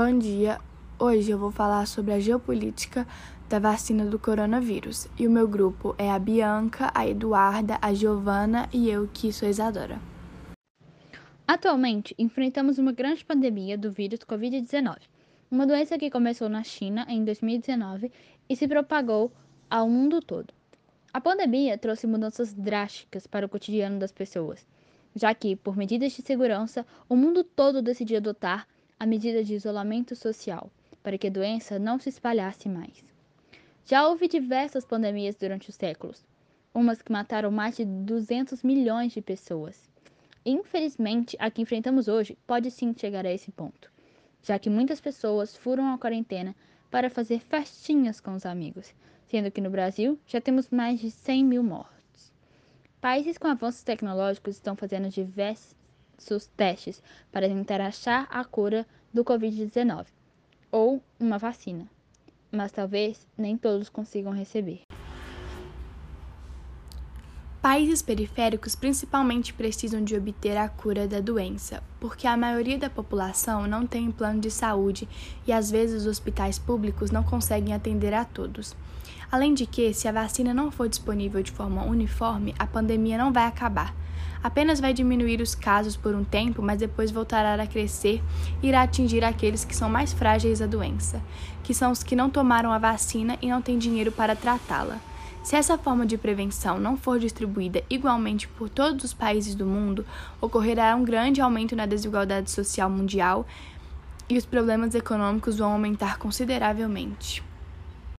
Bom dia. Hoje eu vou falar sobre a geopolítica da vacina do coronavírus. E o meu grupo é a Bianca, a Eduarda, a Giovana e eu, que sou Isadora. Atualmente, enfrentamos uma grande pandemia do vírus Covid-19, uma doença que começou na China em 2019 e se propagou ao mundo todo. A pandemia trouxe mudanças drásticas para o cotidiano das pessoas, já que, por medidas de segurança, o mundo todo decidiu adotar a medida de isolamento social, para que a doença não se espalhasse mais. Já houve diversas pandemias durante os séculos, umas que mataram mais de 200 milhões de pessoas. Infelizmente, a que enfrentamos hoje pode sim chegar a esse ponto, já que muitas pessoas foram à quarentena para fazer festinhas com os amigos, sendo que no Brasil já temos mais de 100 mil mortos. Países com avanços tecnológicos estão fazendo diversos testes para tentar achar a cura do Covid-19 ou uma vacina, mas talvez nem todos consigam receber. Países periféricos principalmente precisam de obter a cura da doença, porque a maioria da população não tem plano de saúde e às vezes os hospitais públicos não conseguem atender a todos. Além de que, se a vacina não for disponível de forma uniforme, a pandemia não vai acabar apenas vai diminuir os casos por um tempo, mas depois voltará a crescer e irá atingir aqueles que são mais frágeis à doença, que são os que não tomaram a vacina e não têm dinheiro para tratá-la. Se essa forma de prevenção não for distribuída igualmente por todos os países do mundo, ocorrerá um grande aumento na desigualdade social mundial e os problemas econômicos vão aumentar consideravelmente.